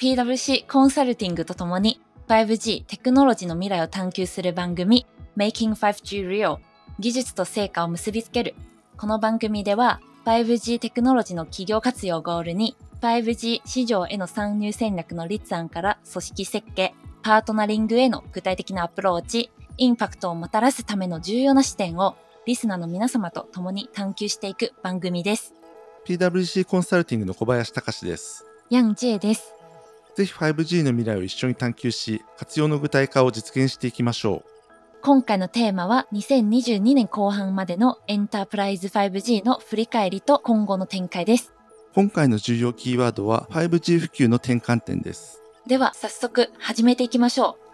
PWC コンサルティングとともに 5G テクノロジーの未来を探求する番組 Making 5G Real 技術と成果を結びつける。この番組では 5G テクノロジーの企業活用をゴールに 5G 市場への参入戦略の立案から組織設計、パートナリングへの具体的なアプローチ、インパクトをもたらすための重要な視点をリスナーの皆様と共に探求していく番組です。PWC コンサルティングの小林隆です。ヤン・ジェイです。ぜひ 5G の未来を一緒に探求し、活用の具体化を実現していきましょう。今回のテーマは2022年後半までのエンタープライズ 5G の振り返りと今後の展開です。今回の重要キーワードは 5G 普及の転換点です。では早速始めていきましょう。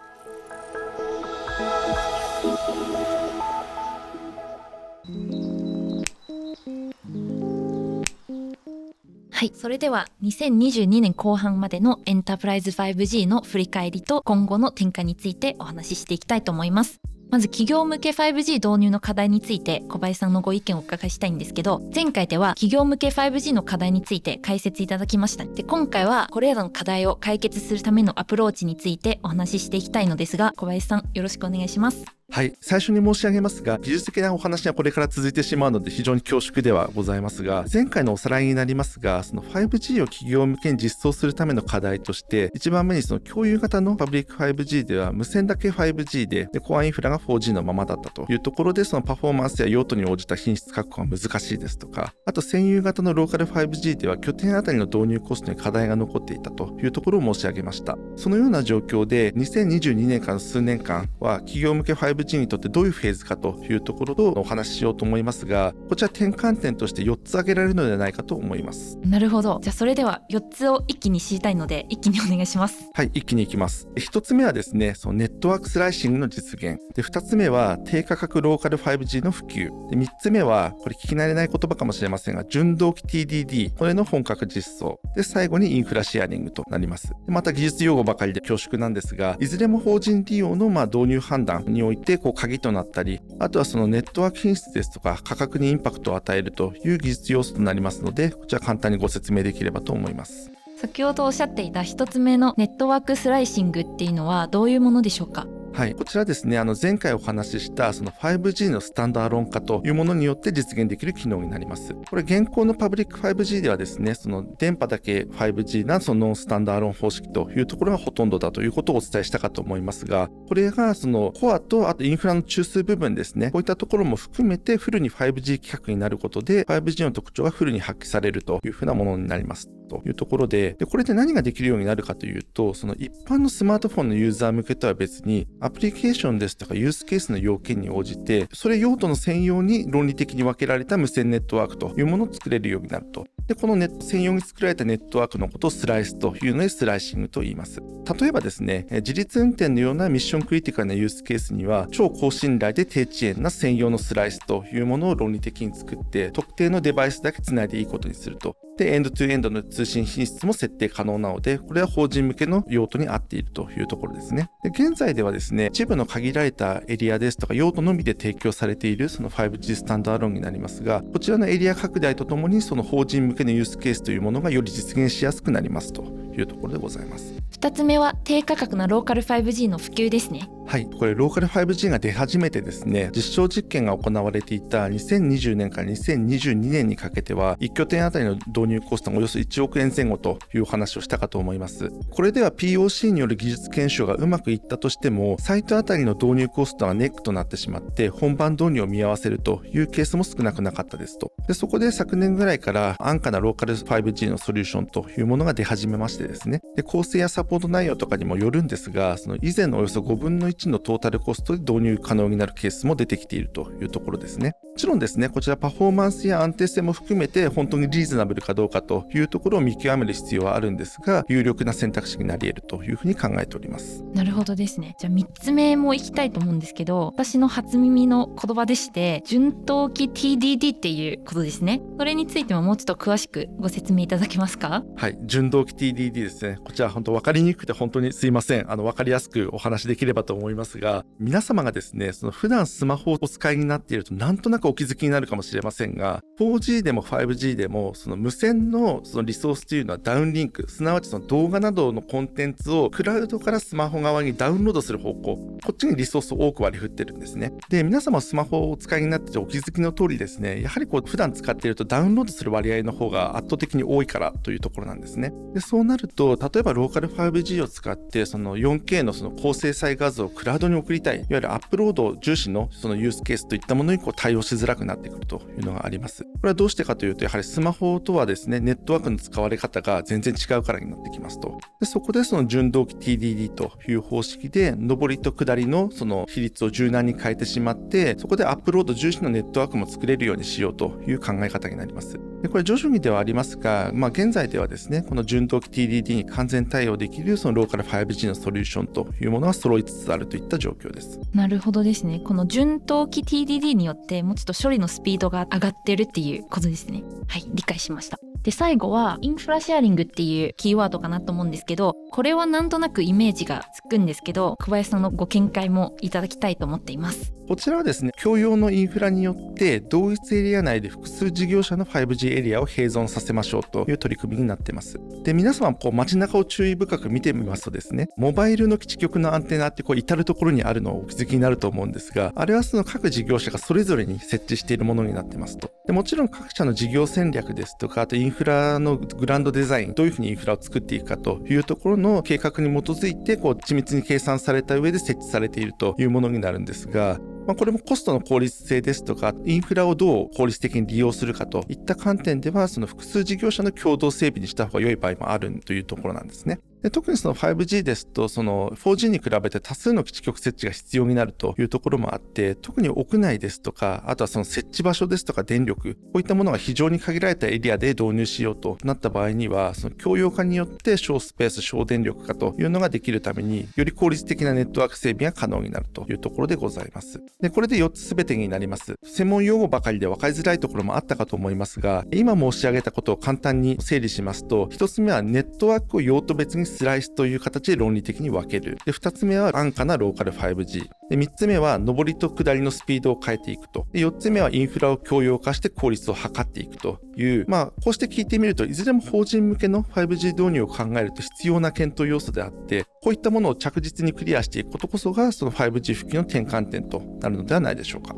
はい。それでは、2022年後半までのエンタープライズ 5G の振り返りと今後の展開についてお話ししていきたいと思います。まず企業向け 5G 導入の課題について小林さんのご意見をお伺いしたいんですけど前回では企業向け 5G の課題について解説いただきましたで今回はこれらの課題を解決するためのアプローチについてお話ししていきたいのですが小林さんよろしくお願いしますはい。最初に申し上げますが、技術的なお話はこれから続いてしまうので非常に恐縮ではございますが、前回のおさらいになりますが、その 5G を企業向けに実装するための課題として、一番目にその共有型のパブリック 5G では無線だけ 5G で、でコアインフラが 4G のままだったというところで、そのパフォーマンスや用途に応じた品質確保が難しいですとか、あと専用型のローカル 5G では拠点あたりの導入コストに課題が残っていたというところを申し上げました。そのような状況で、2022年から数年間は企業向け 5G にとってどういうフェーズかというところをお話ししようと思いますがこちら転換点として4つ挙げられるのではないかと思います。なるほど。じゃあそれでは4つを一気に知りたいので一気にお願いします。はい一気にいきます。1つ目はですねそのネットワークスライシングの実現。で2つ目は低価格ローカル 5G の普及。で3つ目はこれ聞き慣れない言葉かもしれませんが純同期 TDD これの本格実装。で最後にインフラシェアリングとなります。また技術用語ばかりで恐縮なんですがいずれも法人利用のまあ導入判断においてこう鍵となったりあとはそのネットワーク品質ですとか価格にインパクトを与えるという技術要素となりますのでこちら簡単にご説明できればと思います。先ほどおっしゃっていた1つ目のネットワークスライシングっていうのはどういうものでしょうか？はい、こちらですね、あの前回お話ししたその 5G のスタンダーロン化というものによって実現できる機能になります。これ現行のパブリック 5G ではですね、その電波だけ 5G なそのノンスタンダーロン方式というところがほとんどだということをお伝えしたかと思いますが、これがそのコアとあとインフラの中枢部分ですね、こういったところも含めてフルに 5G 規格になることで 5G の特徴がフルに発揮されるというふうなものになります。というところでで、これで何ができるようになるかというと、その一般のスマートフォンのユーザー向けとは別に、アプリケーションですとかユースケースの要件に応じて、それ用途の専用に論理的に分けられた無線ネットワークというものを作れるようになると。で、このネット専用に作られたネットワークのことをスライスというのでスライシングと言います。例えばですね、自立運転のようなミッションクリティカルなユースケースには、超高信頼で低遅延な専用のスライスというものを論理的に作って、特定のデバイスだけつないでいいことにすると。で、エンドトゥエンドの通信品質も設定可能なので、これは法人向けの用途に合っているというところですね。で現在ではですね、一部の限られたエリアですとか用途のみで提供されているその 5G スタンドアロンになりますが、こちらのエリア拡大とともにその法人向けのユースケースというものがより実現しやすくなりますというところでございます。2つ目は低価格なローカル 5G の普及ですね。はい、これローカル 5G が出始めてですね、実証実験が行われていた2020年から2022年にかけては、1拠点あたりの導入コストがおよそ1億円前後という話をしたかと思います。これでは POC による技術検証がうまくいったとしても、サイトあたりの導入コストがネックとなってしまって、本番導入を見合わせるというケースも少なくなかったですと。でそこで昨年ぐらいから安価なローカル 5G のソリューションというものが出始めましてですね、で構成やサポート内容とかにもよるんですが、その以前のおよそ5分の1のトータルコストで導入可能になるケースも出てきているというところですね。もちろんですね、こちらパフォーマンスや安定性も含めて本当にリーズナブルかどうかというところを見極める必要はあるんですが、有力な選択肢になり得るというふうに考えております。なるほどですね。じゃあ3つ目もいきたいと思うんですけど、私の初耳の言葉でして、順当期 TDD っていうことですね。それについてももうちょっと詳しくご説明いただけますか？はい、順動期 TDD ですね。こちら本当分かりにくくて本当にすいません。あの分かりやすくお話できればと思思いますが、皆様がですね、その普段スマホをお使いになっているとなんとなくお気づきになるかもしれませんが、4G でも 5G でもその無線のそのリソースというのはダウンリンク、すなわちその動画などのコンテンツをクラウドからスマホ側にダウンロードする方向、こっちにリソースを多く割り振ってるんですね。で、皆様スマホをお使いになっててお気づきの通りですね、やはりこう普段使っているとダウンロードする割合の方が圧倒的に多いからというところなんですね。で、そうなると、例えばローカル 5G を使ってその 4K のその高精細画像をクラウドに送りたい、いわゆるアップロード重視のそのユースケースといったものにこう対応しづらくなってくるというのがあります。これはどうしてかというと、やはりスマホとはですね、ネットワークの使われ方が全然違うからになってきますと。でそこでその純同期 TDD という方式で、上りと下りのその比率を柔軟に変えてしまって、そこでアップロード重視のネットワークも作れるようにしようという考え方になります。でこれ徐々にではありますが、まあ、現在ではですね、この純同期 TDD に完全対応できるそのローカル 5G のソリューションというものが揃いつつあるといった状況です。なるほどですね。この純同期 TDD によってもうちょっと処理のスピードが上がってるっていうことですね。はい、理解しました。で最後はインフラシェアリングっていうキーワードかなと思うんですけどこれはなんとなくイメージがつくんですけど小林さんのご見解もいただきたいと思っていますこちらはですね、共用のインフラによって同一エリア内で複数事業者の 5G エリアを併存させましょうという取り組みになっています。で、皆様こう街中を注意深く見てみますとですね、モバイルの基地局のアンテナってこう至るところにあるのをお気づきになると思うんですが、あれはその各事業者がそれぞれに設置しているものになってますと。でもちろん各社の事業戦略ですとか、あとインフラのグランドデザイン、どういうふうにインフラを作っていくかというところの計画に基づいて、こう緻密に計算された上で設置されているというものになるんですが、まあ、これもコストの効率性ですとか、インフラをどう効率的に利用するかといった観点では、その複数事業者の共同整備にした方が良い場合もあるというところなんですね。で特にその 5G ですと、その 4G に比べて多数の基地局設置が必要になるというところもあって、特に屋内ですとか、あとはその設置場所ですとか電力、こういったものが非常に限られたエリアで導入しようとなった場合には、その共用化によって小スペース、小電力化というのができるために、より効率的なネットワーク整備が可能になるというところでございます。で、これで4つ全てになります。専門用語ばかりで分かりづらいところもあったかと思いますが、今申し上げたことを簡単に整理しますと、1つ目はネットワークを用途別にスライスという形で論理的に分ける。で、2つ目は安価なローカル 5G。で、3つ目は上りと下りのスピードを変えていくと。で、4つ目はインフラを共用化して効率を図っていくという、まあ、こうして聞いてみると、いずれも法人向けの 5G 導入を考えると必要な検討要素であって、こういったものを着実にクリアしていくことこそが、その 5G 復帰の転換点となるのではないでしょうか。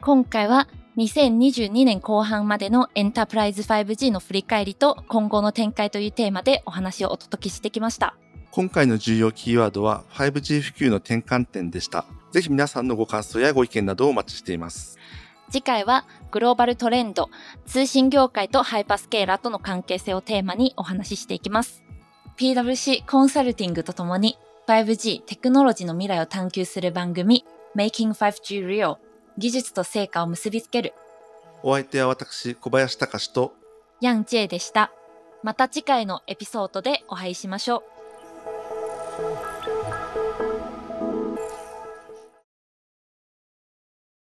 今回は2022年後半までのエンタープライズ 5G の振り返りと今後の展開というテーマでお話をお届けしてきました。今回の重要キーワードは 5G 普及の転換点でした。ぜひ皆さんのご感想やご意見などをお待ちしています。次回はグローバルトレンド、通信業界とハイパースケーラーとの関係性をテーマにお話ししていきます。PWC コンサルティングとともに 5G テクノロジーの未来を探求する番組 Making 5G Real 技術と成果を結びつける。お相手は私、小林隆と、ヤン・ジェイでした。また次回のエピソードでお会いしましょう。